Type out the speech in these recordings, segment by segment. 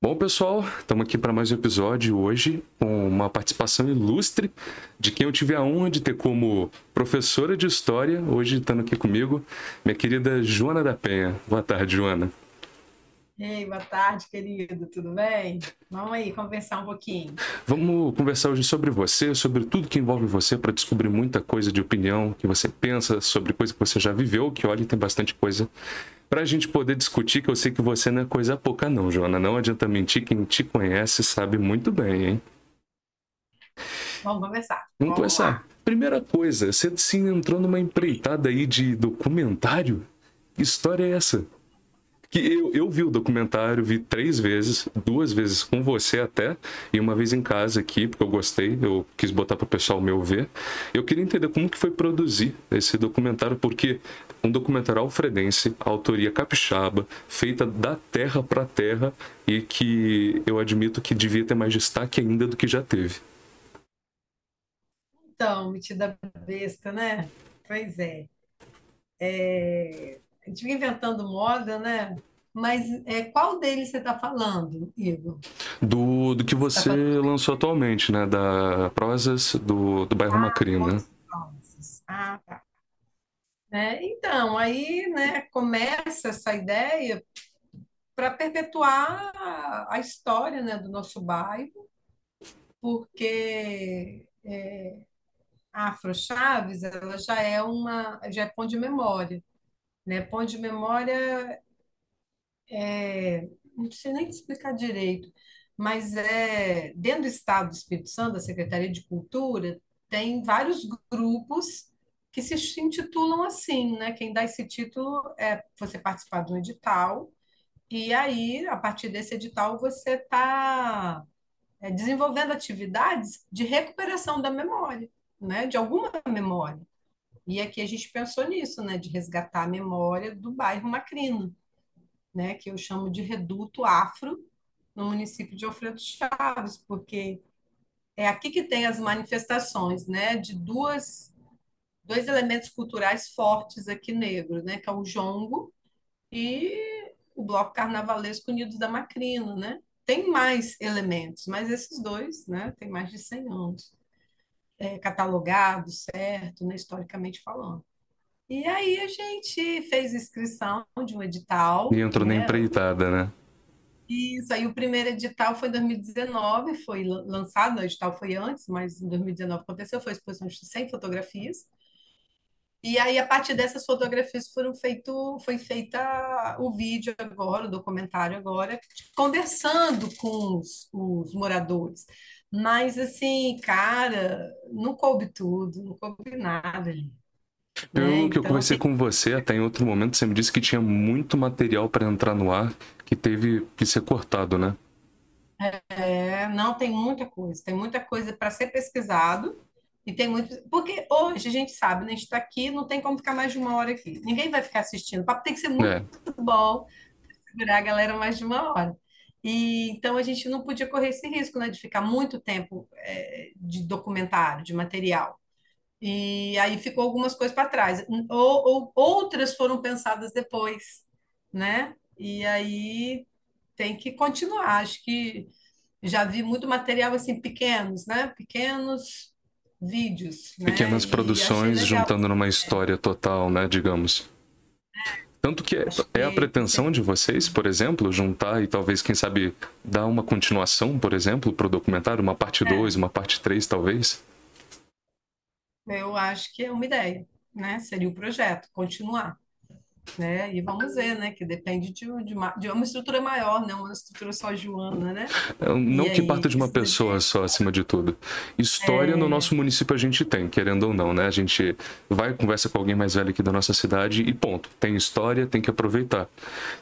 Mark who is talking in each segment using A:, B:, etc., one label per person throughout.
A: Bom, pessoal, estamos aqui para mais um episódio hoje com uma participação ilustre de quem eu tive a honra de ter como professora de história, hoje estando aqui comigo, minha querida Joana da Penha. Boa tarde, Joana.
B: Ei, boa tarde, querido, tudo bem? Vamos aí conversar um pouquinho.
A: Vamos conversar hoje sobre você, sobre tudo que envolve você, para descobrir muita coisa de opinião que você pensa, sobre coisa que você já viveu, que olha, tem bastante coisa para a gente poder discutir, que eu sei que você não é coisa pouca não, Joana. Não adianta mentir, quem te conhece sabe muito bem, hein?
B: Vamos conversar.
A: Vamos, Vamos conversar. Lá. Primeira coisa, você se entrou numa empreitada aí de documentário? Que história é essa? Que eu, eu vi o documentário, vi três vezes, duas vezes com você até, e uma vez em casa aqui, porque eu gostei, eu quis botar para o pessoal meu ver. Eu queria entender como que foi produzir esse documentário, porque um documentário alfredense, autoria capixaba, feita da terra para terra, e que eu admito que devia ter mais destaque ainda do que já teve.
B: Então, metida besta, né? Pois é. é a gente fica inventando moda, né? Mas é, qual deles você está falando, Igor?
A: Do, do que tá você tá lançou atualmente, né? Da Prosas do, do bairro ah, Macri, né?
B: Ah, tá. É, então, aí né, começa essa ideia para perpetuar a história né, do nosso bairro, porque é, a Afro Chaves ela já é uma já é ponto de memória. Né? Ponto de memória, é, não sei nem explicar direito, mas é dentro do Estado do Espírito Santo, da Secretaria de Cultura, tem vários grupos que se intitulam assim, né? Quem dá esse título é você participar de um edital, e aí, a partir desse edital, você está é, desenvolvendo atividades de recuperação da memória, né? De alguma memória. E aqui a gente pensou nisso, né, de resgatar a memória do bairro Macrino, né, que eu chamo de reduto afro no município de Alfredo Chaves, porque é aqui que tem as manifestações, né, de duas dois elementos culturais fortes aqui negros, né, que é o jongo e o bloco carnavalesco Unidos da Macrino, né? Tem mais elementos, mas esses dois, né, tem mais de 100 anos é, catalogado, certo, né, historicamente falando. E aí a gente fez inscrição de um edital.
A: E entrou né? na empreitada, né?
B: Isso, aí o primeiro edital foi em 2019, foi lançado, o edital foi antes, mas em 2019 aconteceu, foi a exposição de 100 fotografias. E aí, a partir dessas fotografias, foram feito, foi feita o vídeo agora, o documentário agora, conversando com os, os moradores. Mas, assim, cara, não coube tudo, não coube nada ali.
A: Eu, né? que eu então, conversei tem... com você até em outro momento, você me disse que tinha muito material para entrar no ar que teve que ser cortado, né?
B: É, não, tem muita coisa, tem muita coisa para ser pesquisado e tem muito. Porque hoje a gente sabe, né? A gente está aqui, não tem como ficar mais de uma hora aqui. Ninguém vai ficar assistindo. O papo tem que ser muito é. bom para segurar a galera mais de uma hora. E então a gente não podia correr esse risco, né, de ficar muito tempo é, de documentário, de material. E aí ficou algumas coisas para trás. Ou, ou, outras foram pensadas depois, né? E aí tem que continuar. Acho que já vi muito material assim pequenos, né? Pequenos vídeos,
A: né? Pequenas produções juntando numa história total, né? Digamos. Tanto que é, é a pretensão de vocês, por exemplo, juntar e talvez, quem sabe, dar uma continuação, por exemplo, para o documentário, uma parte 2, é. uma parte 3, talvez?
B: Eu acho que é uma ideia, né? Seria o projeto, continuar né? E vamos ver, né? Que depende de, de, uma, de uma estrutura maior, não uma estrutura só Joana, né?
A: Não e que aí, parta de uma pessoa depende. só, acima de tudo. História é... no nosso município a gente tem, querendo ou não, né? A gente vai, conversa com alguém mais velho aqui da nossa cidade e ponto. Tem história, tem que aproveitar.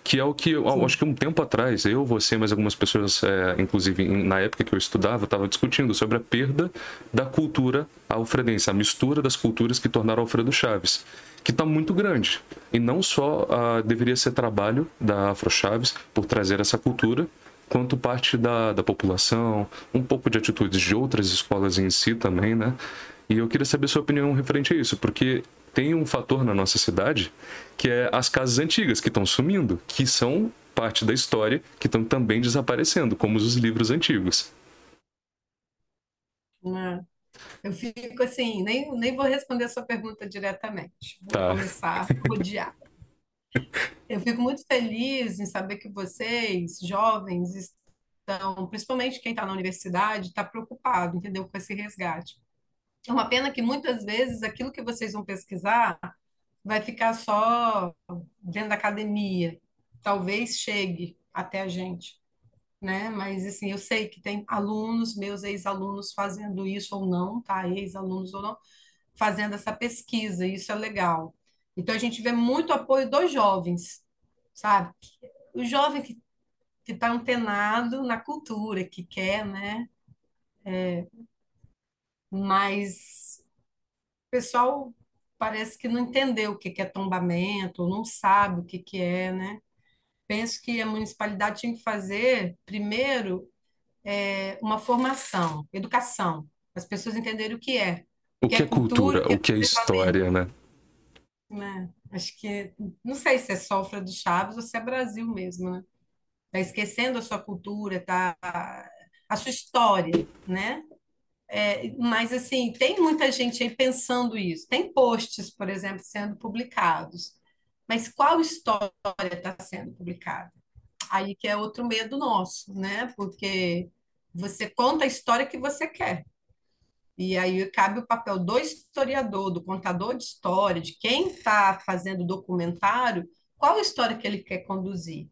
A: Que é o que, eu, acho que um tempo atrás, eu, você, mas algumas pessoas, é, inclusive na época que eu estudava, estava discutindo sobre a perda da cultura alfredense, a mistura das culturas que tornaram Alfredo Chaves que está muito grande. E não só uh, deveria ser trabalho da Afro Chaves por trazer essa cultura, quanto parte da, da população, um pouco de atitudes de outras escolas em si também, né? E eu queria saber sua opinião referente a isso, porque tem um fator na nossa cidade que é as casas antigas que estão sumindo, que são parte da história que estão também desaparecendo, como os livros antigos.
B: É. Eu fico assim, nem, nem vou responder a sua pergunta diretamente. Vou
A: Tá.
B: começar a rodear. Eu fico muito feliz em saber que vocês, jovens, estão, principalmente quem está na universidade, está preocupado, entendeu, com esse resgate. É uma pena que muitas vezes aquilo que vocês vão pesquisar vai ficar só dentro da academia. Talvez chegue até a gente, né? Mas assim, eu sei que tem alunos, meus ex-alunos fazendo isso ou não, tá? Ex-alunos ou não, fazendo essa pesquisa, isso é legal. Então a gente vê muito apoio dos jovens, sabe? O jovem que que está antenado na cultura, que quer, né? Mas o pessoal parece que não entendeu o que que é tombamento, não sabe o que que é, né? Penso que a municipalidade tinha que fazer, primeiro, é, uma formação, educação, as pessoas entenderem o que é, o
A: O
B: que
A: que
B: é cultura, o
A: cultura?
B: que é
A: O que é história, né?
B: né? Acho que, não sei se é só Alfredo Chaves ou se é Brasil mesmo, né? Tá esquecendo a sua cultura, tá? A sua história, né? É, mas, assim, tem muita gente aí pensando isso. Tem posts, por exemplo, sendo publicados. Mas qual história está sendo publicada? Aí que é outro medo nosso, né? Porque você conta a história que você quer. E aí cabe o papel do historiador, do contador de história, de quem está fazendo o documentário, qual a história que ele quer conduzir?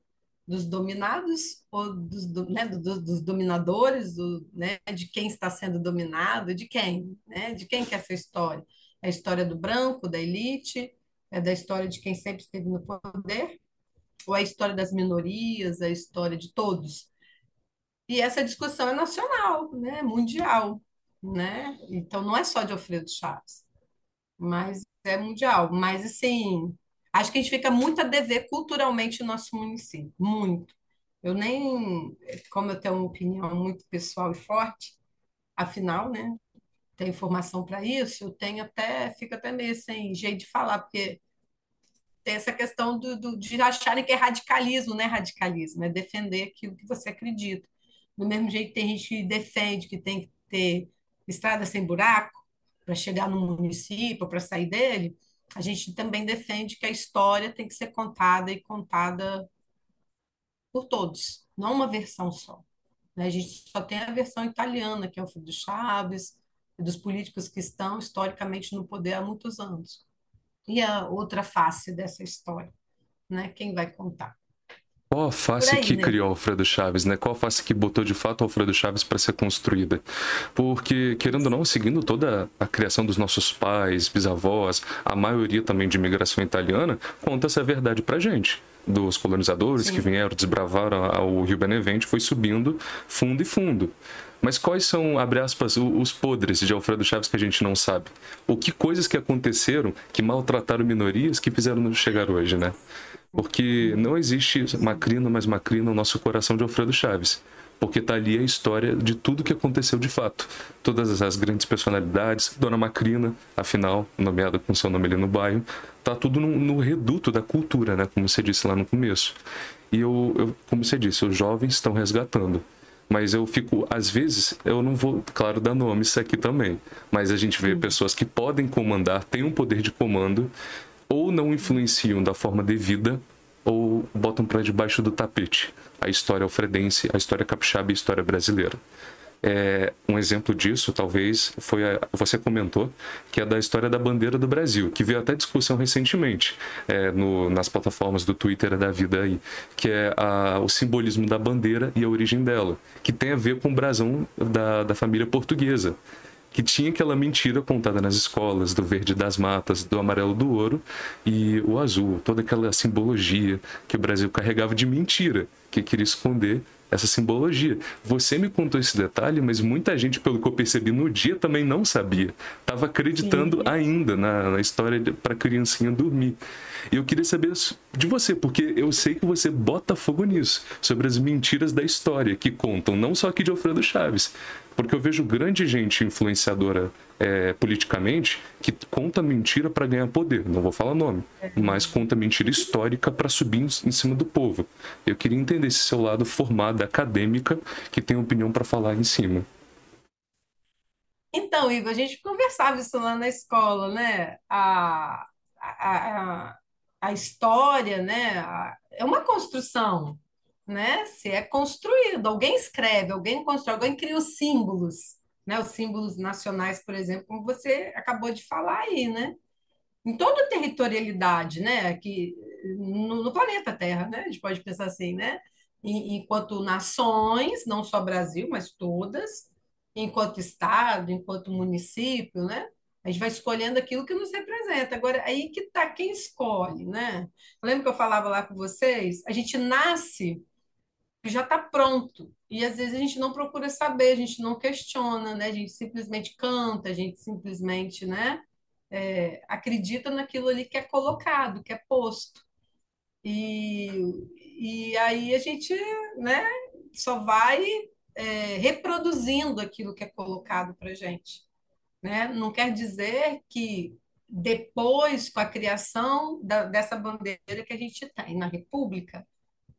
B: Dos dominados ou dos, do- né, do- do- dos dominadores, do, né, de quem está sendo dominado, de quem, né? De quem que é essa história? É a história do branco, da elite, é da história de quem sempre esteve no poder, ou é a história das minorias, a história de todos? E essa discussão é nacional, né? Mundial, né? Então não é só de Alfredo Chaves, mas é mundial. Mas assim, acho que a gente fica muito a dever culturalmente no nosso município, muito. Eu nem, como eu tenho uma opinião muito pessoal e forte, afinal, né? Tenho informação para isso, eu tenho até, fico até meio sem jeito de falar, porque tem essa questão do, do- de acharem que é radicalismo, não é radicalismo, é defender aquilo que você acredita. Do mesmo jeito que tem gente que defende que tem que ter estrada sem buraco para chegar no município, para sair dele, a gente também defende que a história tem que ser contada e contada por todos, não uma versão só. né? A gente só tem a versão italiana, que é o Filho do Chaves, dos políticos que estão historicamente no poder há muitos anos. E a outra face dessa história, né? Quem vai contar?
A: Qual a face
B: aí,
A: que
B: né?
A: criou Alfredo Chaves, né? Qual a face que botou de fato Alfredo Chaves para ser construída? Porque, querendo ou não, seguindo toda a criação dos nossos pais, bisavós, a maioria também de imigração italiana, conta essa verdade pra gente. Dos colonizadores que
B: Sim.
A: vieram, desbravaram o Rio Benevente, foi subindo fundo e fundo. Mas quais são, abre aspas, os podres de Alfredo Chaves que a gente não sabe? Ou que coisas que aconteceram que maltrataram minorias que fizeram nos chegar hoje, né? Porque não existe macrina mais macrina no nosso coração de Alfredo Chaves. Porque tá ali a história de tudo que aconteceu de fato. Todas as grandes personalidades, Dona Macrina, afinal, nomeada com seu nome ali no bairro, tá tudo no, no reduto da cultura, né? Como você disse lá no começo. E eu, eu como você disse, os jovens estão resgatando. Mas eu fico, às vezes, eu não vou, claro, dar nomes aqui também. Mas a gente vê pessoas que podem comandar, têm um poder de comando, ou não influenciam da forma devida, ou botam para debaixo do tapete a história alfredense, a história capixaba e a história brasileira. É, um exemplo disso, talvez, foi a, você comentou, que é da história da bandeira do Brasil, que veio até discussão recentemente é, no, nas plataformas do Twitter da vida aí, que é a, o simbolismo da bandeira e a origem dela, que tem a ver com o brasão da, da família portuguesa que tinha aquela mentira contada nas escolas, do verde das matas, do amarelo do ouro e o azul, toda aquela simbologia que o Brasil carregava de mentira, que queria esconder essa simbologia. Você me contou esse detalhe, mas muita gente, pelo que eu percebi no dia, também não sabia. Tava acreditando
B: Sim.
A: ainda na, na história para criancinha dormir. E eu queria saber de você, porque eu sei que você bota fogo nisso, sobre as mentiras da história que contam, não só aqui de Alfredo Chaves, Porque eu vejo grande gente influenciadora é, politicamente que conta mentira para ganhar poder. Não vou falar nome, mas conta mentira histórica para subir em, cima do povo. Eu queria entender esse seu lado formado, acadêmica, que tem opinião para falar em cima.
B: Então, Igor, a gente conversava isso lá na escola, né? A, a, a, a história, né? A, é uma construção, né? Se é construído, alguém escreve, alguém constrói, alguém cria os símbolos, né? Os símbolos nacionais, por exemplo, como você acabou de falar aí, né? Em toda territorialidade, né? Aqui no, no planeta Terra, né? A gente pode pensar assim, né? Enquanto nações, não só Brasil, mas todas, enquanto estado, enquanto município, né? A gente vai escolhendo aquilo que nos representa. Agora, aí que está quem escolhe, né? Lembra que eu falava lá com vocês? A gente nasce já está pronto. E às vezes a gente não procura saber, a gente não questiona, né? A gente simplesmente canta, a gente simplesmente, né? É, acredita naquilo ali que é colocado, que é posto. E, e aí a gente, né? Só vai é, reproduzindo aquilo que é colocado para gente. Né? Não quer dizer que depois, com a criação da, dessa bandeira que a gente tem na República,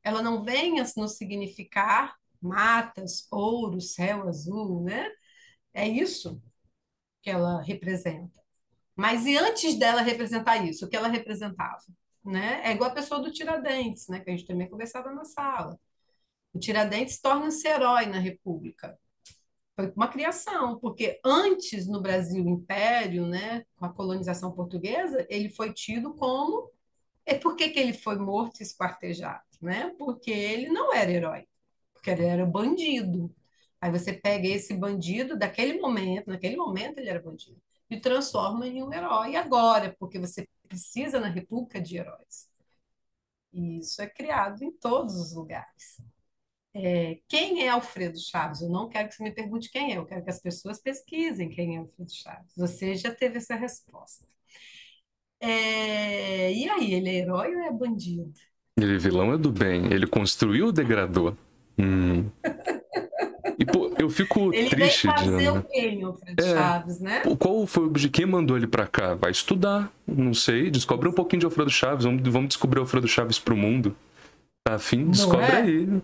B: ela não venha nos significar matas, ouro, céu azul, né? É isso que ela representa. Mas e antes dela representar isso, o que ela representava? Né? É igual a pessoa do Tiradentes, né? que a gente também conversava na sala. O Tiradentes torna-se herói na República. Foi uma criação, porque antes no Brasil Império, né, com a colonização portuguesa, ele foi tido como é por que, que ele foi morto e esquartejado, né? Porque ele não era herói, porque ele era bandido. Aí você pega esse bandido daquele momento, naquele momento ele era bandido, e transforma em um herói agora, porque você precisa na República de heróis. E isso é criado em todos os lugares. É, quem é Alfredo Chaves? Eu não quero que você me pergunte quem é, eu quero que as pessoas pesquisem quem é Alfredo Chaves. Você já teve essa resposta. É, e aí, ele é herói ou é bandido?
A: Ele vilão é do bem. Ele construiu ou degradou? Hum. E, pô, eu fico
B: ele
A: triste
B: de. Fazer o quê, Alfredo é, Chaves, né?
A: Qual foi o objetivo? Quem mandou ele pra cá? Vai estudar, não sei. Descobre um pouquinho de Alfredo Chaves. Vamos, vamos descobrir Alfredo Chaves pro mundo. Tá afim? Descobre é? aí.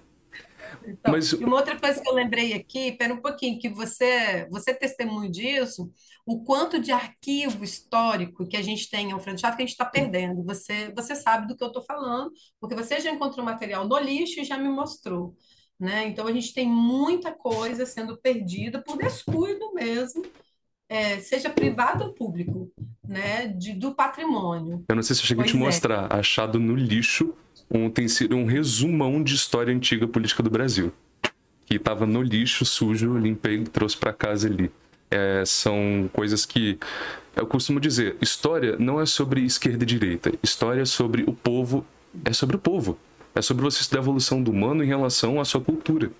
B: Então, Mas... E uma outra coisa que eu lembrei aqui, pera um pouquinho, que você, você testemunho disso, o quanto de arquivo histórico que a gente tem ao frente chato que a gente está perdendo. Você, você sabe do que eu estou falando, porque você já encontrou material no lixo e já me mostrou. Né? Então a gente tem muita coisa sendo perdida por descuido mesmo, é, seja privado ou público, né? De, do patrimônio.
A: Eu não sei se eu cheguei a te é. mostrar, achado no lixo um, tem sido um resumão de história antiga política do Brasil. Que estava no lixo sujo, limpei trouxe para casa ali. É, são coisas que eu costumo dizer: história não é sobre esquerda e direita. História é sobre o povo, é sobre o povo. É sobre você estudar a evolução do humano em relação à sua cultura.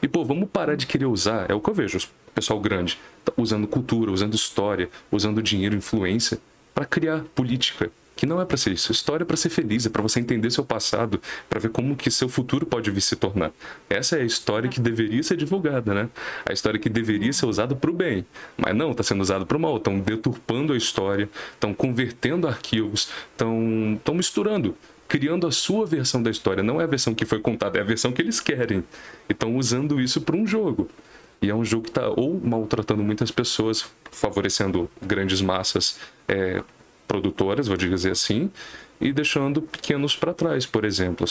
A: E, pô, vamos parar de querer usar, é o que eu vejo, o pessoal grande, tá usando cultura, usando história, usando dinheiro, influência, para criar política que não é para ser isso. História é para ser feliz, é para você entender seu passado, para ver como que seu futuro pode vir se tornar. Essa é a história que deveria ser divulgada, né? A história que deveria ser usada para o bem, mas não, está sendo usada para o mal. Estão deturpando a história, estão convertendo arquivos, estão estão misturando criando a sua versão da história. Não é a versão que foi contada, é a versão que eles querem. E estão usando isso para um jogo. E é um jogo que está ou maltratando muitas pessoas, favorecendo grandes massas, é, produtoras, vou dizer assim, e deixando pequenos para trás, por exemplo,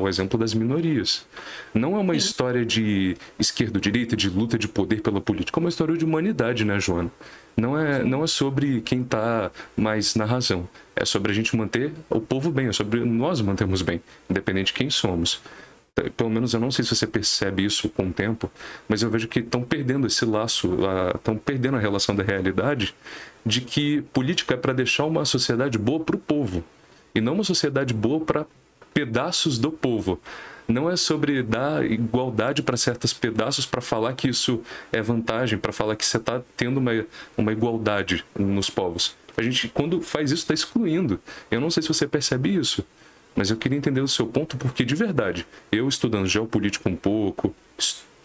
A: o exemplo das minorias. Não é uma Sim. história de esquerda-direita, de luta de poder pela política, é uma história de humanidade, né, Joana? Não é, não é sobre quem está mais na razão. É sobre a gente manter o povo bem, é sobre nós mantermos bem, independente de quem somos pelo menos eu não sei se você percebe isso com o tempo, mas eu vejo que estão perdendo esse laço, estão perdendo a relação da realidade de que política é para deixar uma sociedade boa para o povo e não uma sociedade boa para pedaços do povo. Não é sobre dar igualdade para certos pedaços para falar que isso é vantagem, para falar que você está tendo uma, uma igualdade nos povos. A gente, quando faz isso, está excluindo. Eu não sei se você percebe isso. Mas eu queria entender o seu ponto, porque de verdade, eu estudando geopolítica um pouco,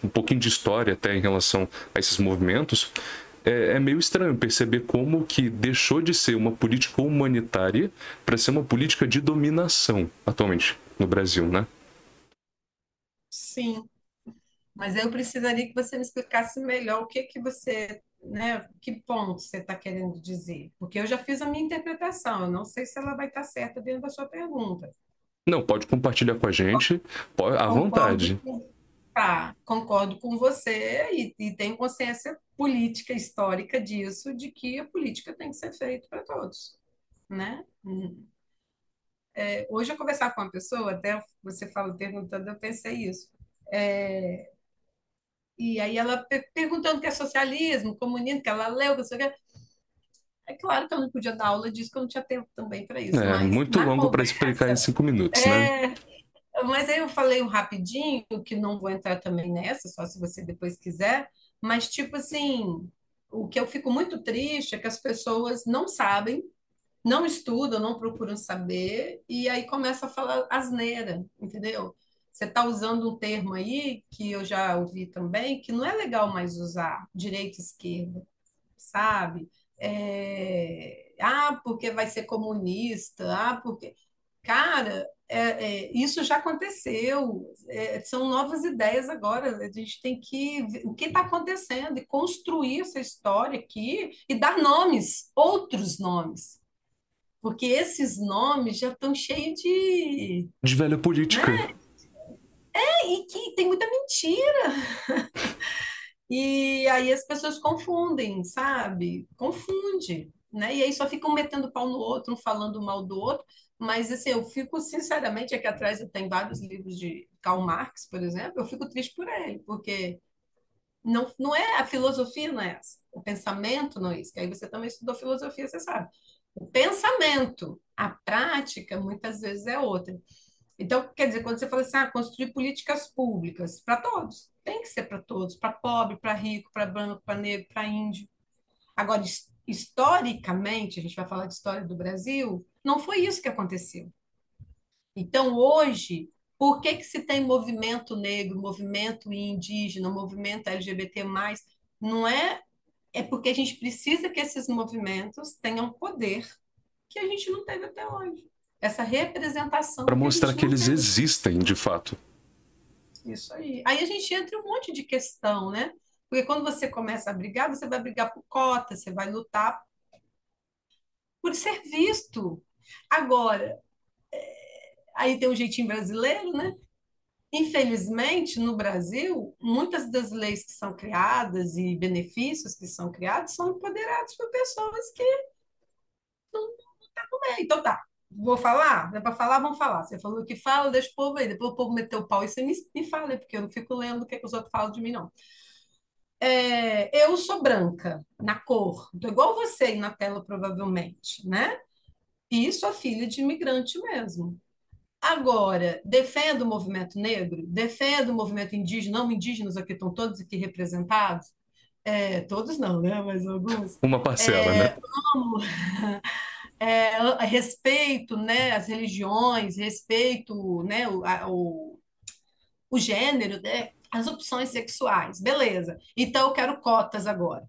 A: um pouquinho de história até em relação a esses movimentos, é, é meio estranho perceber como que deixou de ser uma política humanitária para ser uma política de dominação atualmente no Brasil, né?
B: Sim, mas eu precisaria que você me explicasse melhor o que que você, né, que ponto você está querendo dizer, porque eu já fiz a minha interpretação, eu não sei se ela vai estar certa dentro da sua pergunta.
A: Não, pode compartilhar com a gente, pode, à vontade.
B: com, tá, concordo com você e, e tenho consciência política histórica disso, de que a política tem que ser feita para todos, né? É, hoje eu conversava com uma pessoa, até você fala perguntando, eu pensei isso. É, e aí ela pe- perguntando o que é socialismo, comunismo, que ela leu, que não sei o quê. É claro que eu não podia dar aula disso, que eu não tinha tempo também para isso,
A: É muito longo para explicar em cinco minutos, né?
B: é, mas aí eu falei um rapidinho, que não vou entrar também nessa, só se você depois quiser, mas tipo assim, o que eu fico muito triste é que as pessoas não sabem, não estudam, não procuram saber, e aí começa a falar asneira, entendeu? Você está usando um termo aí que eu já ouvi também, que não é legal mais usar, direita e esquerda, sabe? É, Ah, porque vai ser comunista, ah, porque. Cara, é- é, isso já aconteceu, é, são novas ideias agora. A gente tem que ver o que está acontecendo e construir essa história aqui e dar nomes, outros nomes, porque esses nomes já estão cheios de.
A: De velha política.
B: Né? E que tem muita mentira. E aí as pessoas confundem, sabe? Confunde, né? E aí só ficam metendo pau no outro, um falando mal do outro. Mas assim, eu fico sinceramente aqui atrás tenho vários livros de Karl Marx, por exemplo. Eu fico triste por ele, porque não, não é a filosofia, não é essa. O pensamento não é isso. Que aí você também estudou filosofia, você sabe. O pensamento, a prática, muitas vezes é outra. Então, quer dizer, quando você fala assim, ah, construir políticas públicas para todos, tem que ser para todos, para pobre, para rico, para branco, para negro, para índio. Agora, his- historicamente, a gente vai falar de história do Brasil, não foi isso que aconteceu. Então, hoje, por que que se tem movimento negro, movimento indígena, movimento LGBT+, não é, é porque a gente precisa que esses movimentos tenham poder que a gente não teve até hoje. Essa representação
A: Para
B: que
A: mostrar que
B: não
A: eles existem de fato.
B: Isso aí. Aí a gente entra em um monte de questão, né? Porque quando você começa a brigar, você vai brigar por cota, você vai lutar por ser visto. Agora, aí tem um jeitinho brasileiro, né? Infelizmente, no Brasil, muitas das leis que são criadas e benefícios que são criados são empoderados por pessoas que estão bem. Então tá, vou falar? É para falar, vamos falar. Você falou que fala, deixa o povo aí. Depois o povo meteu o pau e você me, me fala, porque eu não fico lendo o que, é que os outros falam de mim, não. É, eu sou branca, na cor, tô igual você aí na tela, provavelmente, né? E sou filha de imigrante mesmo. Agora, defendo o movimento negro, defendo o movimento indígena, não indígenas aqui estão todos aqui representados, é, todos não, né? Mas alguns.
A: Uma parcela, né?
B: É, amo, é, respeito, né, as religiões, respeito, né, o, a- o, o gênero, né, as opções sexuais, beleza. Então eu quero cotas agora.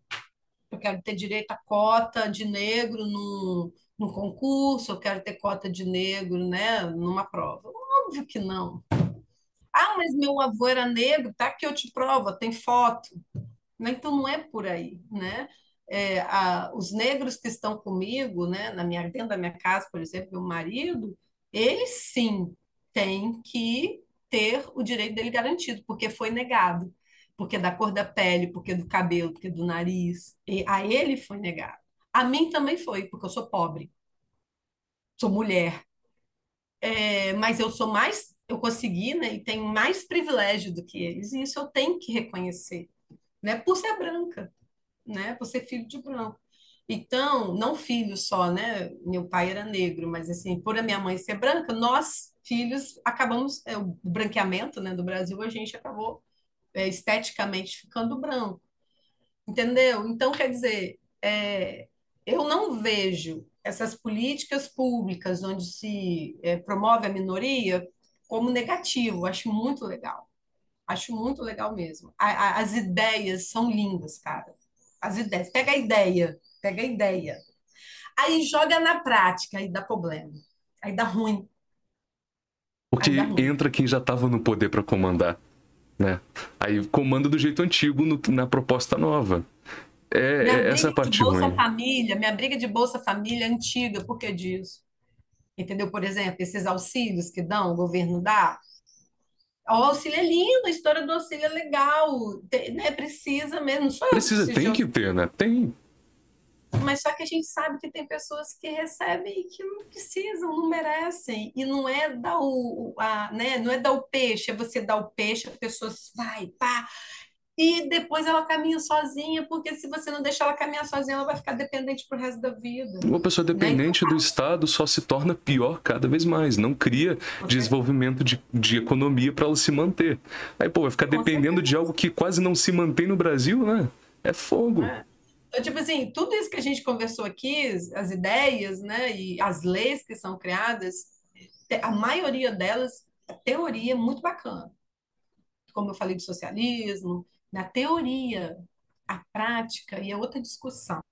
B: Eu quero ter direito a cota de negro no, no concurso, eu quero ter cota de negro, né, numa prova. Óbvio que não. Ah, mas meu avô era negro, tá que eu te provo, tem foto. Né? Então não é por aí, né? É, a- os negros que estão comigo, né, na minha, dentro da minha casa, por exemplo, meu marido, ele sim tem que ter o direito dele garantido, porque foi negado, porque da cor da pele, porque do cabelo, porque do nariz, e a ele foi negado. A mim também foi, porque eu sou pobre, sou mulher, É, mas eu sou mais, eu consegui, né, e tenho mais privilégio do que eles, e isso eu tenho que reconhecer, né, por ser branca né? Por ser filho de branco. Então, não filho só, né? Meu pai era negro, mas assim, por a minha mãe ser branca, nós, filhos, acabamos, é, o branqueamento, né, do Brasil, a gente acabou é, esteticamente ficando branco, entendeu? Então, quer dizer, é, eu não vejo essas políticas públicas onde se é, promove a minoria como negativo, acho muito legal. Acho muito legal mesmo. A- a- as ideias são lindas, cara. As ideias. Pega a ideia, pega a ideia. Aí joga na prática, aí dá problema. Aí dá ruim.
A: Porque
B: dá ruim.
A: entra quem já estava no poder para comandar, né? Aí comanda do jeito antigo no- na proposta nova. É,
B: Minha
A: é essa parte
B: Bolsa
A: ruim.
B: Família, minha briga de Bolsa Família é antiga, por que disso? Entendeu? Por exemplo, esses auxílios que dão, o governo dá. O auxílio é lindo, a história do auxílio é legal, né? Precisa mesmo. Que
A: Precisa, tem que ter, né? Tem.
B: Mas só que a gente sabe que tem pessoas que recebem e que não precisam, não merecem. E não é dar o, o- a, né? Não é dar o peixe, é você dar o peixe, a pessoa vai, pá, e depois ela caminha sozinha, porque se você não deixar ela caminhar sozinha, ela vai ficar dependente pro resto da vida.
A: Uma pessoa
B: Né?
A: Dependente do Estado só se torna pior cada vez mais. Não cria desenvolvimento de, de economia para ela se manter. Aí, pô, vai ficar
B: Com
A: dependendo de
B: certeza.
A: algo que quase não se mantém no Brasil, né? É fogo.
B: É. Então, tipo assim, tudo isso que a gente conversou aqui, as ideias, né, e as leis que são criadas, a maioria delas, a teoria é muito bacana. Como eu falei de socialismo, na teoria, a prática e a outra discussão,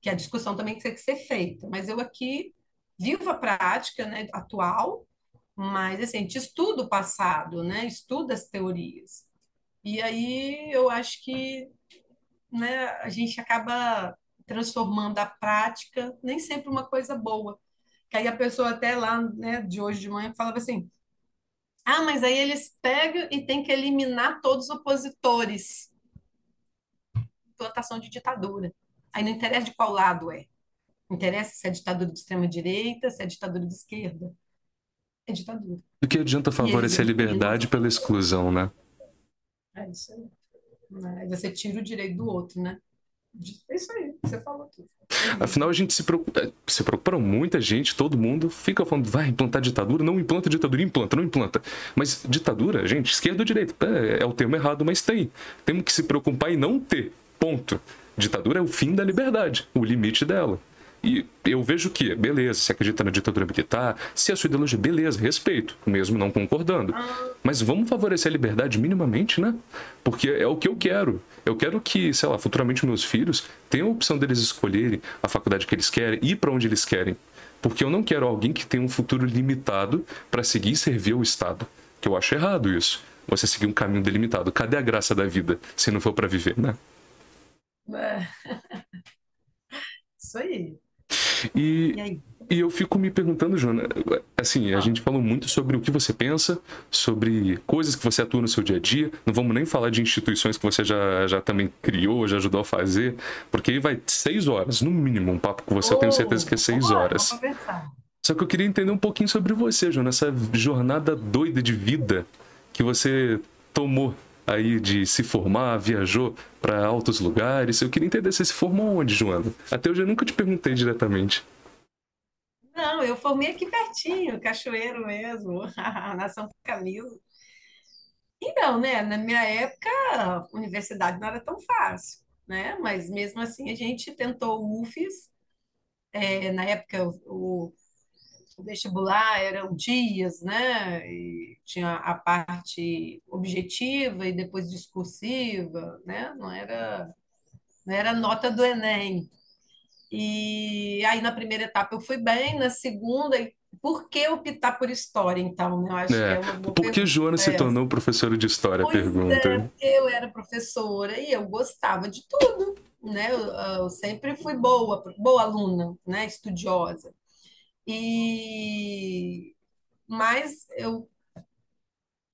B: que a discussão também tem que ser feita, mas eu aqui vivo a prática, né, atual, mas assim, a gente estuda o passado, né, estuda as teorias. E aí eu acho que né, a gente acaba transformando a prática nem sempre uma coisa boa. Que aí a pessoa até lá, né, de hoje de manhã falava assim: "Ah, mas aí eles pegam e tem que eliminar todos os opositores. Plantação de ditadura. Aí não interessa de qual lado é. Não interessa se é ditadura de extrema direita, se é ditadura de esquerda. É ditadura.
A: Do que adianta favorecer a liberdade pela exclusão, né?
B: É isso aí. Aí você tira o direito do outro, né? É isso aí, você falou tudo.
A: Afinal, a gente se preocupa, é, se preocupa, não, muita gente, todo mundo fica falando, vai implantar ditadura, não implanta ditadura, implanta, não implanta. Mas ditadura, gente, esquerda ou direita, é, é o termo errado, mas tem. Temos que se preocupar em não ter, ponto. Ditadura é o fim da liberdade, o limite dela. E eu vejo que, beleza, se acredita na ditadura militar, se é a sua ideologia, beleza, respeito, mesmo não concordando. Mas vamos favorecer a liberdade minimamente, né? Porque é o que eu quero. Eu quero que, sei lá, futuramente meus filhos tenham a opção deles escolherem a faculdade que eles querem, ir para onde eles querem. Porque eu não quero alguém que tenha um futuro limitado para seguir e servir ao Estado. Que eu acho errado isso. Você seguir um caminho delimitado. Cadê a graça da vida se não for para viver, né?
B: É. Isso aí.
A: E,
B: E aí?
A: e eu fico me perguntando, Joana, assim, a
B: Ah.
A: gente falou muito sobre o que você pensa, sobre coisas que você atua no seu dia a dia. Não vamos nem falar de instituições que você já, já também criou, já ajudou a fazer, porque aí vai seis horas, no mínimo, um papo com você, eu tenho certeza que é seis
B: lá,
A: horas. Só que eu queria entender um pouquinho sobre você, Joana, essa jornada doida de vida que você tomou aí de se formar, viajou para altos lugares. Eu queria entender você se formou onde, Joana? Até hoje eu nunca te perguntei diretamente.
B: Não, eu formei aqui pertinho, Cachoeiro mesmo, na São Camilo. Então, né, na minha época, a universidade não era tão fácil, né? Mas mesmo assim a gente tentou o UFES. É, na época o, vestibular eram dias, né? E tinha a parte objetiva e depois discursiva, né? Não era, não era nota do Enem. E aí na primeira etapa eu fui bem, na segunda, por que optar por história, então? né? Eu acho que
A: É,
B: é uma boa
A: por que Joana se
B: essa.
A: tornou professora de história?
B: Pois é,
A: Pergunta.
B: porque eu era professora e eu gostava de tudo, né? Eu, eu sempre fui boa, boa aluna, né? Estudiosa. E mas eu,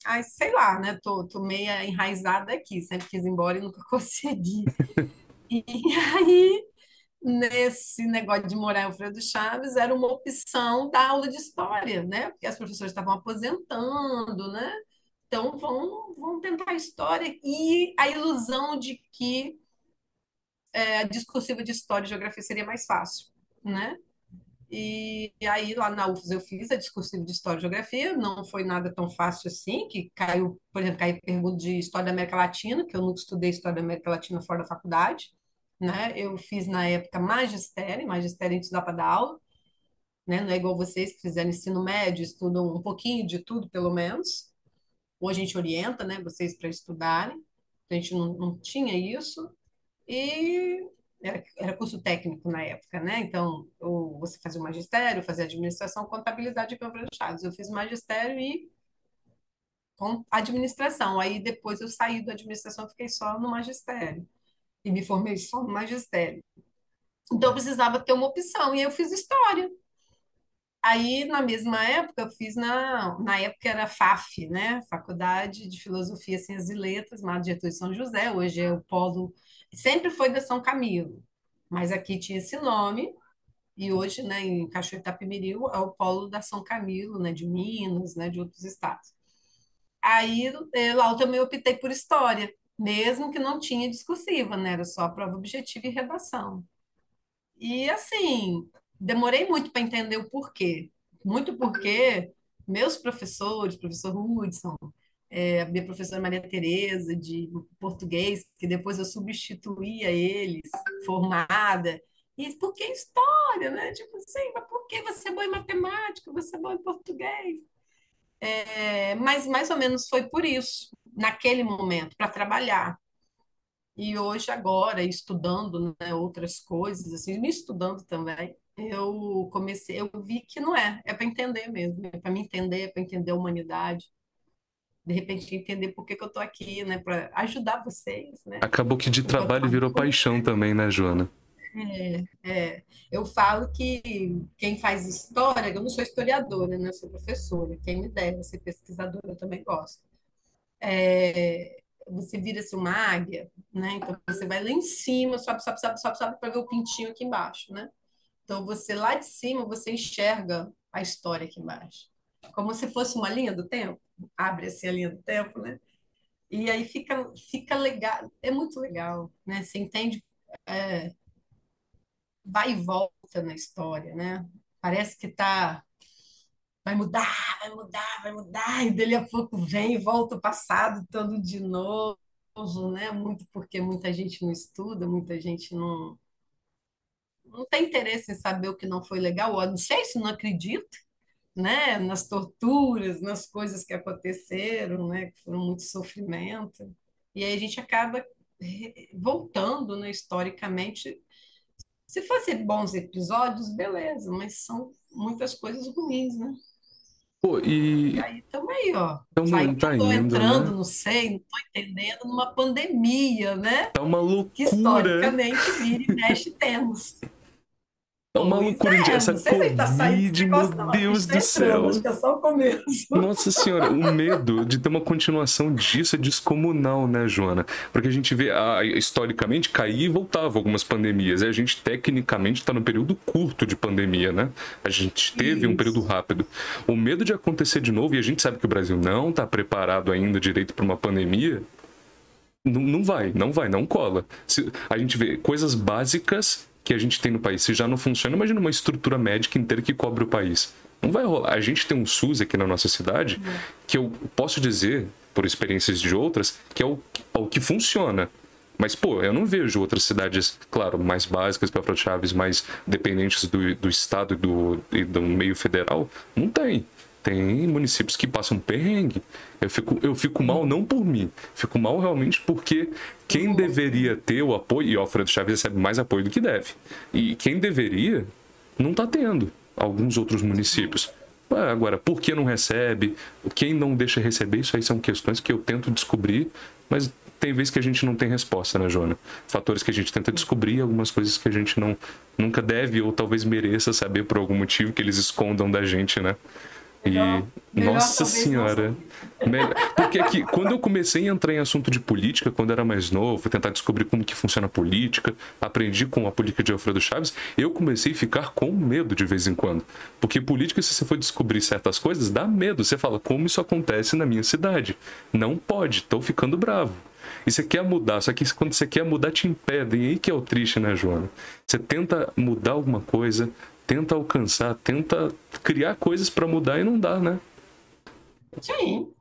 B: ai, sei lá, né? Tô, tô meia enraizada aqui, sempre quis ir embora e nunca consegui. E aí, nesse negócio de morar em Alfredo Chaves, era uma opção da aula de história, né? Porque as professoras estavam aposentando, né? Então, vão, vão tentar história e a ilusão de que é, a discursiva de história e geografia seria mais fácil, né? E, aí, lá na UFES, eu fiz a discursiva de História e Geografia, não foi nada tão fácil assim, que caiu, por exemplo, caiu pergunta de História da América Latina, que eu nunca estudei História da América Latina fora da faculdade, né? Eu fiz, na época, magistério, magistério a gente estudar para dar aula, né? Não é igual vocês que fizeram ensino médio, estudam um pouquinho de tudo, pelo menos. ou a gente orienta, né, vocês para estudarem, a gente não, não tinha isso, e era, era, curso técnico na época, né? Então, ou você fazia o magistério, fazia administração, contabilidade e câmara de chaves. Eu fiz magistério e com administração. Aí depois eu saí da administração, fiquei só no magistério e me formei só no magistério. Então eu precisava ter uma opção e eu fiz história. Aí, na mesma época, eu fiz na, na época era FAF, né? Faculdade de Filosofia, Ciências e Letras, de Getúlio São José, hoje é o polo, sempre foi da São Camilo, mas aqui tinha esse nome, e hoje, né, em Cachoeira Itapemirim, é o polo da São Camilo, né, de Minas, né, de outros estados. Aí, eh, lá eu também optei por História, mesmo que não tinha discursiva, né, era só prova objetiva e redação. E, assim, demorei muito para entender o porquê. Muito porque meus professores, professor Hudson, é, a minha professora Maria Tereza de português, que depois eu substituía eles, formada, e por que história, né? Tipo assim, mas por que você é boa em matemática, você é boa em português? É, mas mais ou menos foi por isso, naquele momento, para trabalhar. E hoje, agora, estudando né, outras coisas, assim, me estudando também, eu comecei, eu vi que não é, é para entender mesmo, é para me entender, é para entender a humanidade. De repente, entender por que, que eu estou aqui, né, para ajudar vocês, né?
A: Acabou que de trabalho virou paixão também, né, Joana?
B: É, é. Eu falo que quem faz história, eu não sou historiadora, né? Eu sou professora, quem me dera ser pesquisadora, eu também gosto. É, você vira-se uma águia, né? Então você vai lá em cima, sobe, sobe, sobe, sobe, sobe para ver o pintinho aqui embaixo, né? Então você lá de cima você enxerga a história aqui embaixo, como se fosse uma linha do tempo, abre assim a linha do tempo, né? E aí fica fica legal, é muito legal, né? Você entende, é, vai e volta na história, né? Parece que tá vai mudar, vai mudar, vai mudar, e dele a pouco vem e volta o passado todo de novo, né? Muito porque muita gente não estuda, muita gente não não tem interesse em saber o que não foi legal, ou não sei se não acredita, né? Nas torturas, nas coisas que aconteceram, né? Que foram muito sofrimento. E aí a gente acaba voltando, né, historicamente. Se fossem bons episódios, beleza, mas são muitas coisas ruins, né?
A: Pô, e...
B: e aí também, ó.
A: Tamo, tá
B: tô
A: indo,
B: entrando,
A: né?
B: não sei, não tô entendendo, numa pandemia, né?
A: Tá uma
B: Que
A: loucura.
B: historicamente vira e mexe temos.
A: Tá uma loucura.
B: é,
A: Essa
B: gente tá saindo
A: Covid, meu
B: não.
A: Deus do céu.
B: acho que é só o começo.
A: Nossa senhora, o medo de ter uma continuação disso é descomunal, né, Joana? Porque a gente vê, ah, historicamente, cair e voltava algumas pandemias. E a gente, tecnicamente, está no período curto de pandemia, né? A gente teve um período
B: Isso.
A: rápido. O medo de acontecer de novo, e a gente sabe que o Brasil não está preparado ainda direito para uma pandemia, não, não vai, não vai, não cola. Se, a gente vê coisas básicas que a gente tem no país, se já não funciona, imagina uma estrutura médica inteira que cobre o país. Não vai rolar. A gente tem um SUS aqui na nossa cidade que eu posso dizer, por experiências de outras, que é o, é o que funciona. Mas, pô, eu não vejo outras cidades, claro, mais básicas que Chaves, mais dependentes do, do Estado e do, e do meio federal. Não tem. Tem municípios que passam perrengue. Eu fico, eu fico mal não por mim, fico mal realmente porque quem deveria ter o apoio, e o Alfredo Chaves recebe mais apoio do que deve, e quem deveria não está tendo alguns outros municípios. Ah, Agora, por que não recebe? Quem não deixa receber? Isso aí são questões que eu tento descobrir, mas tem vezes que a gente não tem resposta, né, Joana? Fatores que a gente tenta descobrir, algumas coisas que a gente não nunca deve ou talvez mereça saber por algum motivo que eles escondam da gente, né? E, nossa senhora. Porque aqui, quando eu comecei a entrar em assunto de política, quando era mais novo, tentar descobrir como que funciona a política, aprendi com a política de Alfredo Chaves, eu comecei a ficar com medo de vez em quando. Porque política, se você for descobrir certas coisas, dá medo. Você fala, como isso acontece na minha cidade? Não pode, tô ficando bravo. E você quer mudar, só que quando você quer mudar, te impedem. E aí que é o triste, né, Joana? Você tenta mudar alguma coisa, tenta alcançar, tenta criar coisas pra mudar e não dá, né?
B: Sim.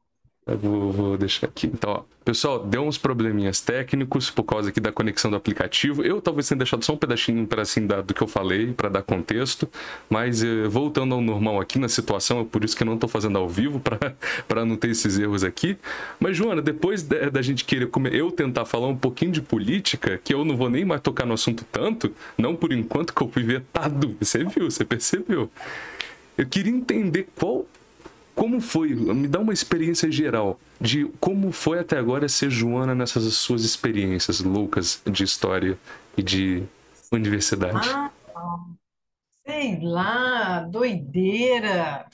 A: Vou, vou, deixar aqui. Então, ó, pessoal, deu uns probleminhas técnicos por causa aqui da conexão do aplicativo. Eu talvez tenha deixado só um pedacinho, um pedacinho da, do que eu falei para dar contexto, mas eh, voltando ao normal aqui na situação, é por isso que eu não estou fazendo ao vivo para não ter esses erros aqui. Mas Joana, depois da, da gente querer comer, eu tentar falar um pouquinho de política, que eu não vou nem mais tocar no assunto tanto, não por enquanto que eu fui vetado. Você viu, você percebeu? Eu queria entender qual como foi? Me dá uma experiência geral de como foi até agora ser Joana nessas suas experiências loucas de história e de universidade. Ah,
B: sei lá, doideira.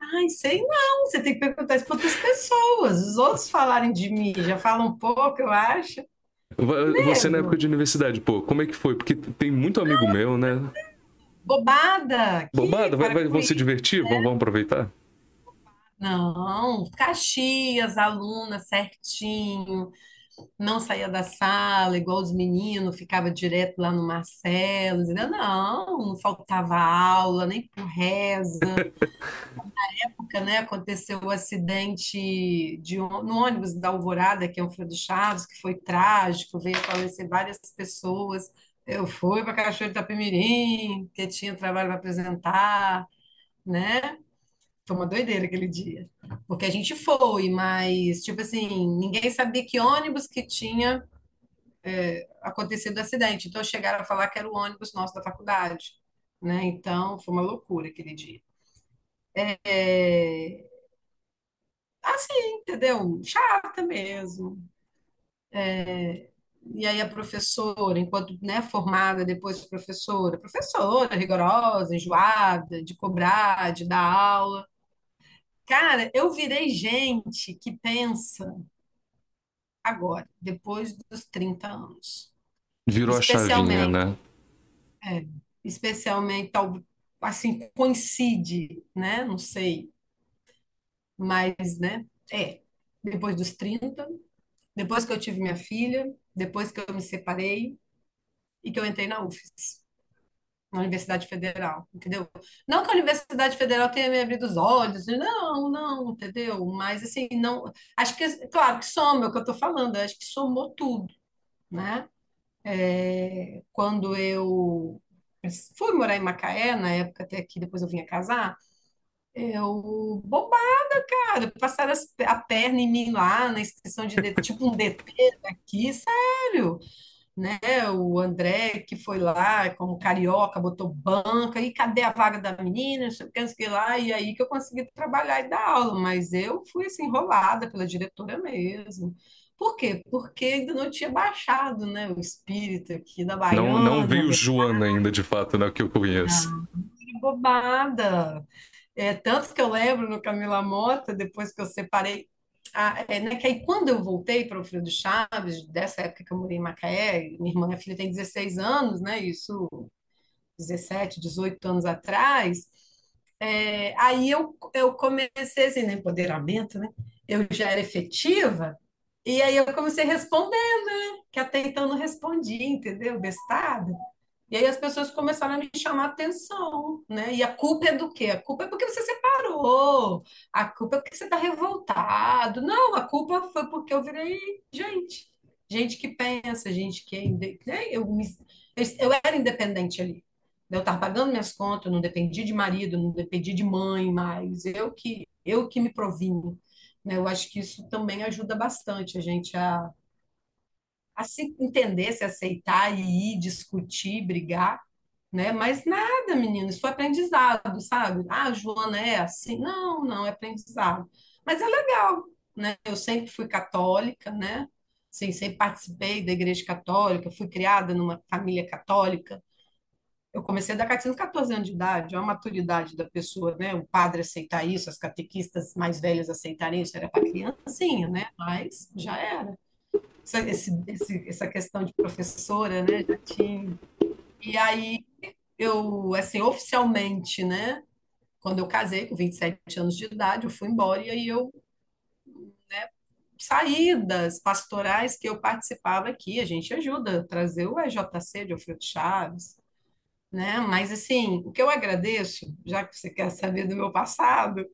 B: Ai, sei não. Você tem que perguntar isso para outras pessoas. Os outros falarem de mim já falam um pouco, eu acho.
A: Você na época de universidade, pô, como é que foi? Porque tem muito amigo meu, né?
B: Bobada!
A: Bobada? Vai, vai, vão se divertir? Vão, vão aproveitar?
B: Não, Caxias, aluna certinho, não saía da sala igual os meninos, ficava direto lá no Marcelo? Não, não faltava aula, nem por reza. Na época, né, aconteceu o acidente de, no ônibus da Alvorada, que é um Fredo Chaves, que foi trágico, veio falecer várias pessoas. Eu fui para Cachoeira de Itapemirim, que tinha trabalho para apresentar, né? Foi uma doideira aquele dia. Porque a gente foi, mas, tipo assim, ninguém sabia que ônibus que tinha é, acontecido o acidente. Então, chegaram a falar que era o ônibus nosso da faculdade, né? Então, foi uma loucura aquele dia. É, assim, entendeu? Chata mesmo. É, e aí a professora, enquanto, né, formada, depois professora, professora rigorosa, enjoada, de cobrar, de dar aula. Cara, eu virei gente que pensa agora, depois dos 30 anos.
A: Virou a chavinha, né?
B: É, especialmente, tal, assim, coincide, né? Não sei. Mas, né? É, depois dos 30, depois que eu tive minha filha, depois que eu me separei e que eu entrei na UFES, na Universidade Federal, entendeu? Não que a Universidade Federal tenha me abrido os olhos, não, não, entendeu? Mas assim, não, acho que, claro que soma, é o que eu estou falando, acho que somou tudo, né? É, quando eu fui morar em Macaé, na época até que depois eu vinha casar, eu, bobada, cara, passaram as- a perna em mim lá na inscrição de, DT, tipo um DT aqui, sério, né? O André que foi lá como carioca, botou banca, e cadê a vaga da menina? Não sei o que, não lá, e aí que eu consegui trabalhar e dar aula, mas eu fui assim, enrolada pela diretora mesmo. Por quê? Porque ainda não tinha baixado, né, o espírito aqui da
A: Não, não
B: baiana,
A: veio Joana ainda, de fato, né, que eu conheço.
B: que bobada. É, tanto que eu lembro no Camila Mota, depois que eu separei, a, é, né, que aí quando eu voltei para o Frio do Chaves, dessa época que eu morei em Macaé, minha irmã, minha filha tem 16 anos, né, isso 17, 18 anos atrás, é, aí eu, eu comecei assim, no empoderamento, né, eu já era efetiva, e aí eu comecei respondendo, né, que até então não respondia, entendeu, bestada. E aí as pessoas começaram a me chamar atenção, né? E a culpa é do quê? A culpa é porque você separou, a culpa é porque você está revoltado. Não, a culpa foi porque eu virei gente. Gente que pensa, gente que é né? eu, me- eu era independente ali. Eu estava pagando minhas contas, não dependia de marido, não dependia de mãe mais. Eu que, eu que me provinha. né? Eu acho que isso também ajuda bastante a gente a a se entender, se aceitar e ir discutir, brigar, né? Mas nada, meninos, foi aprendizado, sabe? Ah, Joana é assim. Não, não, é aprendizado. Mas é legal, né? Eu sempre fui católica, né? Sim, sempre participei da igreja católica, fui criada numa família católica. Eu comecei a dar catecismo com 14 anos de idade, é uma maturidade da pessoa, né? O padre aceitar isso, as catequistas mais velhas aceitarem isso, era para criancinha, né? Mas já era essa, esse, essa questão de professora, né? Já tinha. E aí eu, assim, oficialmente, né? Quando eu casei, com 27 anos de idade, eu fui embora e aí eu saí das pastorais que eu participava aqui. A gente ajuda a trazer o EJC de Alfredo Chaves, né? Mas, assim, o que eu agradeço, já que você quer saber do meu passado,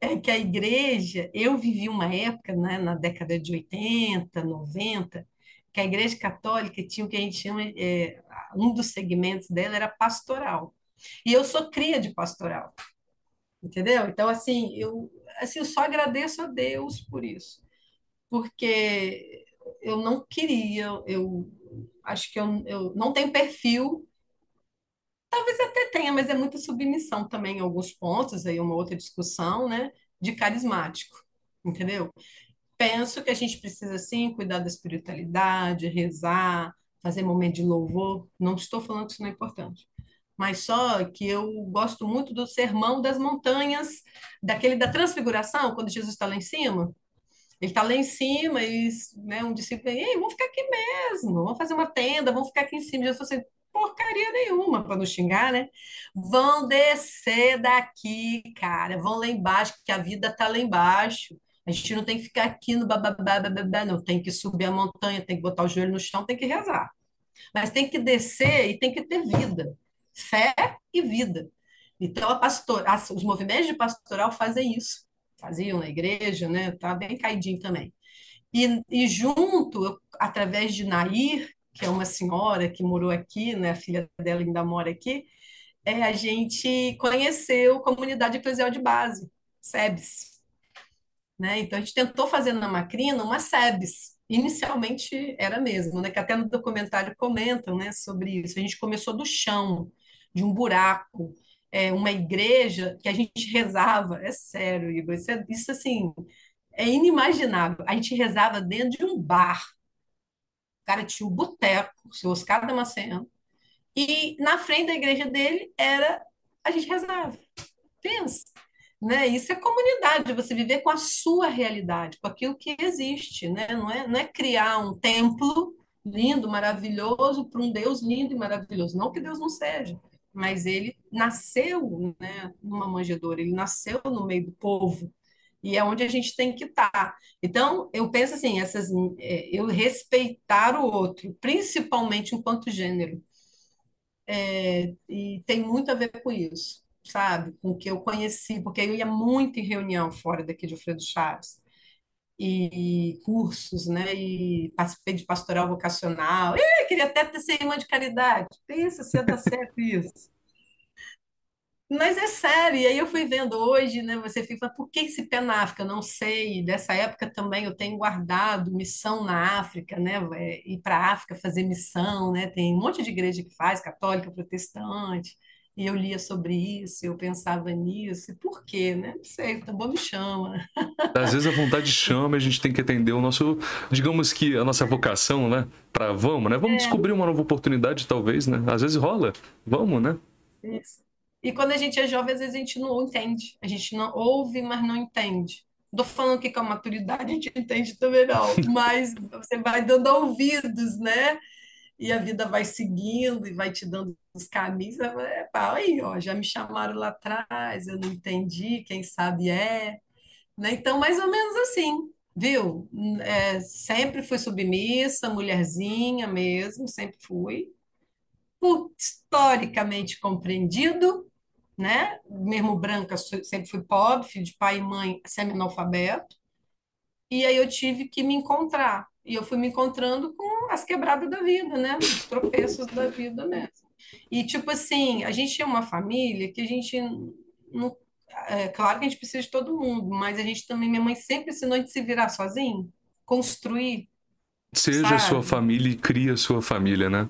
B: é que a igreja, eu vivi uma época, né, na década de 80, 90, que a igreja católica tinha o que a gente chama, é, um dos segmentos dela era pastoral. E eu sou cria de pastoral, entendeu? Então, assim, eu, assim, eu só agradeço a Deus por isso, porque eu não queria, eu acho que eu, eu não tenho perfil Talvez até tenha, mas é muita submissão também em alguns pontos, aí uma outra discussão, né? De carismático, entendeu? Penso que a gente precisa, sim, cuidar da espiritualidade, rezar, fazer momento de louvor. Não estou falando que isso não é importante. Mas só que eu gosto muito do sermão das montanhas, daquele da transfiguração, quando Jesus está lá em cima. Ele está lá em cima e né, um discípulo, ei, vamos ficar aqui mesmo, vamos fazer uma tenda, vamos ficar aqui em cima. Jesus falou assim, porcaria nenhuma para não xingar, né? Vão descer daqui, cara, vão lá embaixo, que a vida tá lá embaixo. A gente não tem que ficar aqui no bababá, bababá, não. Tem que subir a montanha, tem que botar o joelho no chão, tem que rezar. Mas tem que descer e tem que ter vida. Fé e vida. Então, a pastor, os movimentos de pastoral fazem isso. Faziam na igreja, né? Tá bem caidinho também. E, e junto, através de Nair, que é uma senhora que morou aqui, né? A filha dela ainda mora aqui. É, a gente conheceu comunidade eclesial de base, SEBS. Né? Então, a gente tentou fazer na Macrina uma SEBS. Inicialmente era mesmo, né? que até no documentário comentam né, sobre isso. A gente começou do chão, de um buraco, é, uma igreja que a gente rezava. É sério, Igor, isso, é, isso assim, é inimaginável. A gente rezava dentro de um bar cara tinha o boteco, o seu Oscar Damasceno, e na frente da igreja dele era a gente rezava. Pensa, né? Isso é comunidade, você viver com a sua realidade, com aquilo que existe, né? Não é, não é criar um templo lindo, maravilhoso para um Deus lindo e maravilhoso. Não que Deus não seja, mas ele nasceu, né, numa manjedoura, ele nasceu no meio do povo e é onde a gente tem que estar. Tá. Então, eu penso assim, essas, é, eu respeitar o outro, principalmente enquanto gênero, é, e tem muito a ver com isso, sabe? Com o que eu conheci, porque eu ia muito em reunião fora daqui de Alfredo Chaves, e, cursos, né? E participei de pastoral vocacional. E queria até ter ser irmã de caridade. Pensa se ia dar certo isso. Mas é sério, e aí eu fui vendo hoje, né? Você fica, por que esse pé na África? Não sei. Dessa época também eu tenho guardado missão na África, né? É, ir para a África fazer missão, né? Tem um monte de igreja que faz, católica, protestante. E eu lia sobre isso, eu pensava nisso. E por quê, né? Não sei, o tambor me chama.
A: Às vezes a vontade chama e a gente tem que atender o nosso, digamos que a nossa vocação, né? Para vamos, né? Vamos é. descobrir uma nova oportunidade, talvez, né? Às vezes rola, vamos, né?
B: Isso. E quando a gente é jovem, às vezes a gente não entende. A gente não ouve, mas não entende. Não estou falando que com a maturidade a gente entende também não, mas você vai dando ouvidos, né? E a vida vai seguindo e vai te dando os caminhos. É, aí, ó, já me chamaram lá atrás, eu não entendi, quem sabe é. Né? Então, mais ou menos assim, viu? É, sempre fui submissa, mulherzinha mesmo, sempre fui. Por, historicamente compreendido, né? Mesmo branca, sempre fui pobre, filho de pai e mãe semi-analfabeto. E aí eu tive que me encontrar. E eu fui me encontrando com as quebradas da vida, né? Os tropeços da vida mesmo. E, tipo assim, a gente é uma família que a gente não. É claro que a gente precisa de todo mundo, mas a gente também, minha mãe sempre ensinou a gente se virar sozinho, construir.
A: Seja sabe? sua família e cria sua família, né?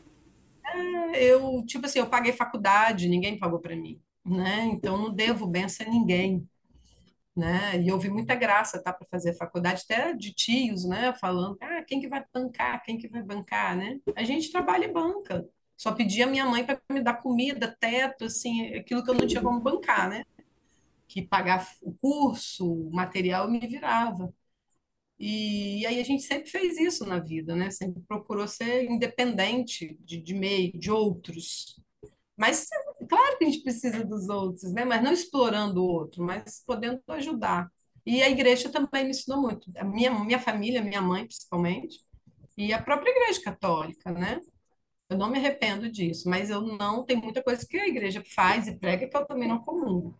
B: É, eu, tipo assim, eu paguei faculdade, ninguém pagou para mim né? Então não devo benção a ninguém, né? E eu vi muita graça, tá, para fazer faculdade, até de tios, né, falando, ah, quem que vai bancar, quem que vai bancar, né? A gente trabalha e banca. Só pedi a minha mãe para me dar comida, teto, assim, aquilo que eu não tinha como bancar, né? Que pagar o curso, o material, me virava. E, e, aí a gente sempre fez isso na vida, né? Sempre procurou ser independente de, de meio, de outros, mas, claro que a gente precisa dos outros, né? Mas não explorando o outro, mas podendo ajudar. E a igreja também me ensinou muito. A minha, minha família, minha mãe, principalmente, e a própria igreja católica, né? Eu não me arrependo disso, mas eu não. Tem muita coisa que a igreja faz e prega que eu também não comungo.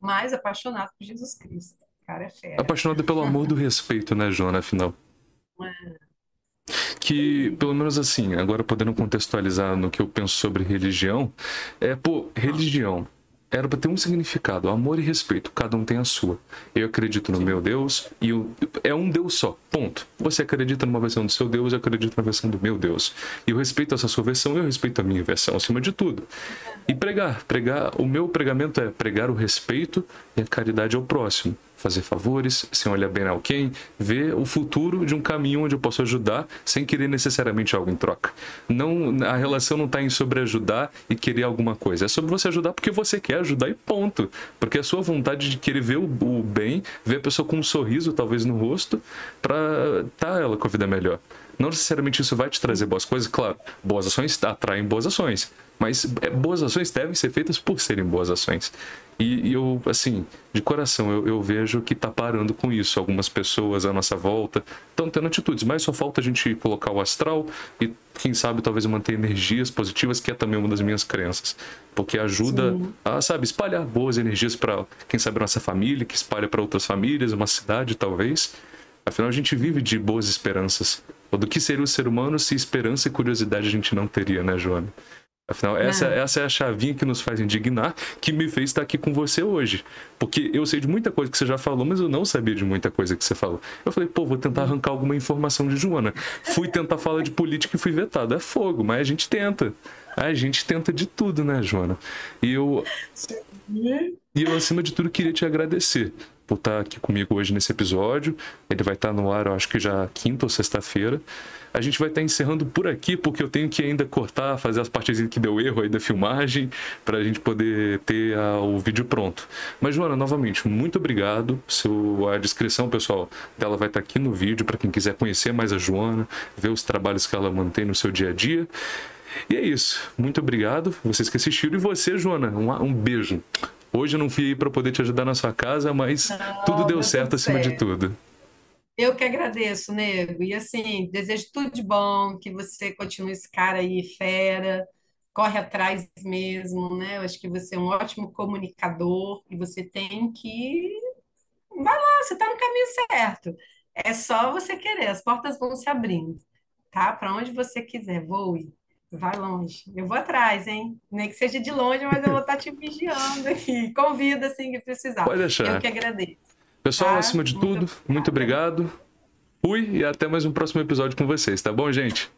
B: mas apaixonado por Jesus Cristo. Cara, é fera.
A: Apaixonado pelo amor do respeito, né, Joana, afinal? É. Que, pelo menos assim, agora podendo contextualizar no que eu penso sobre religião, é, pô, religião era para ter um significado, amor e respeito, cada um tem a sua. Eu acredito no Sim. meu Deus e eu, é um Deus só, ponto. Você acredita numa versão do seu Deus, eu acredito na versão do meu Deus. E eu respeito essa sua versão, eu respeito a minha versão, acima de tudo. E pregar, pregar, o meu pregamento é pregar o respeito e a caridade ao próximo fazer favores, sem olhar bem alguém, ver o futuro de um caminho onde eu posso ajudar sem querer necessariamente algo em troca. Não, a relação não está em sobre ajudar e querer alguma coisa. É sobre você ajudar porque você quer ajudar e ponto. Porque a sua vontade de querer ver o, o bem, ver a pessoa com um sorriso talvez no rosto, para tá ela com a vida melhor. Não necessariamente isso vai te trazer boas coisas, claro. Boas ações atraem boas ações, mas é, boas ações devem ser feitas por serem boas ações. E, e eu, assim, de coração, eu, eu vejo que está parando com isso. Algumas pessoas à nossa volta estão tendo atitudes, mas só falta a gente colocar o astral e, quem sabe, talvez manter energias positivas, que é também uma das minhas crenças. Porque ajuda Sim. a, sabe, espalhar boas energias para, quem sabe, nossa família, que espalha para outras famílias, uma cidade, talvez. Afinal, a gente vive de boas esperanças. Ou do que seria o ser humano se esperança e curiosidade a gente não teria, né, Joana? Afinal, essa, essa é a chavinha que nos faz indignar, que me fez estar aqui com você hoje. Porque eu sei de muita coisa que você já falou, mas eu não sabia de muita coisa que você falou. Eu falei, pô, vou tentar arrancar alguma informação de Joana. Fui tentar falar de política e fui vetado. É fogo, mas a gente tenta. A gente tenta de tudo, né, Joana? E eu. E eu, acima de tudo, queria te agradecer por estar aqui comigo hoje nesse episódio. Ele vai estar no ar, eu acho que já quinta ou sexta-feira. A gente vai estar encerrando por aqui, porque eu tenho que ainda cortar, fazer as partes que deu erro aí da filmagem, para a gente poder ter a, o vídeo pronto. Mas, Joana, novamente, muito obrigado. Seu, a descrição, pessoal, dela vai estar aqui no vídeo, para quem quiser conhecer mais a Joana, ver os trabalhos que ela mantém no seu dia a dia. E é isso. Muito obrigado, vocês que assistiram. E você, Joana, um, um beijo. Hoje eu não fui para poder te ajudar na sua casa, mas não, tudo deu certo acima certo. de tudo.
B: Eu que agradeço, nego. E assim, desejo tudo de bom, que você continue esse cara aí, fera, corre atrás mesmo, né? Eu acho que você é um ótimo comunicador e você tem que. Vai lá, você está no caminho certo. É só você querer, as portas vão se abrindo, tá? Para onde você quiser, voe. Vai longe. Eu vou atrás, hein? Nem que seja de longe, mas eu vou estar te vigiando aqui. Convida assim que precisar.
A: Pode deixar.
B: Eu que agradeço.
A: Pessoal, tá? acima de tudo, muito obrigado. Fui e até mais um próximo episódio com vocês, tá bom, gente?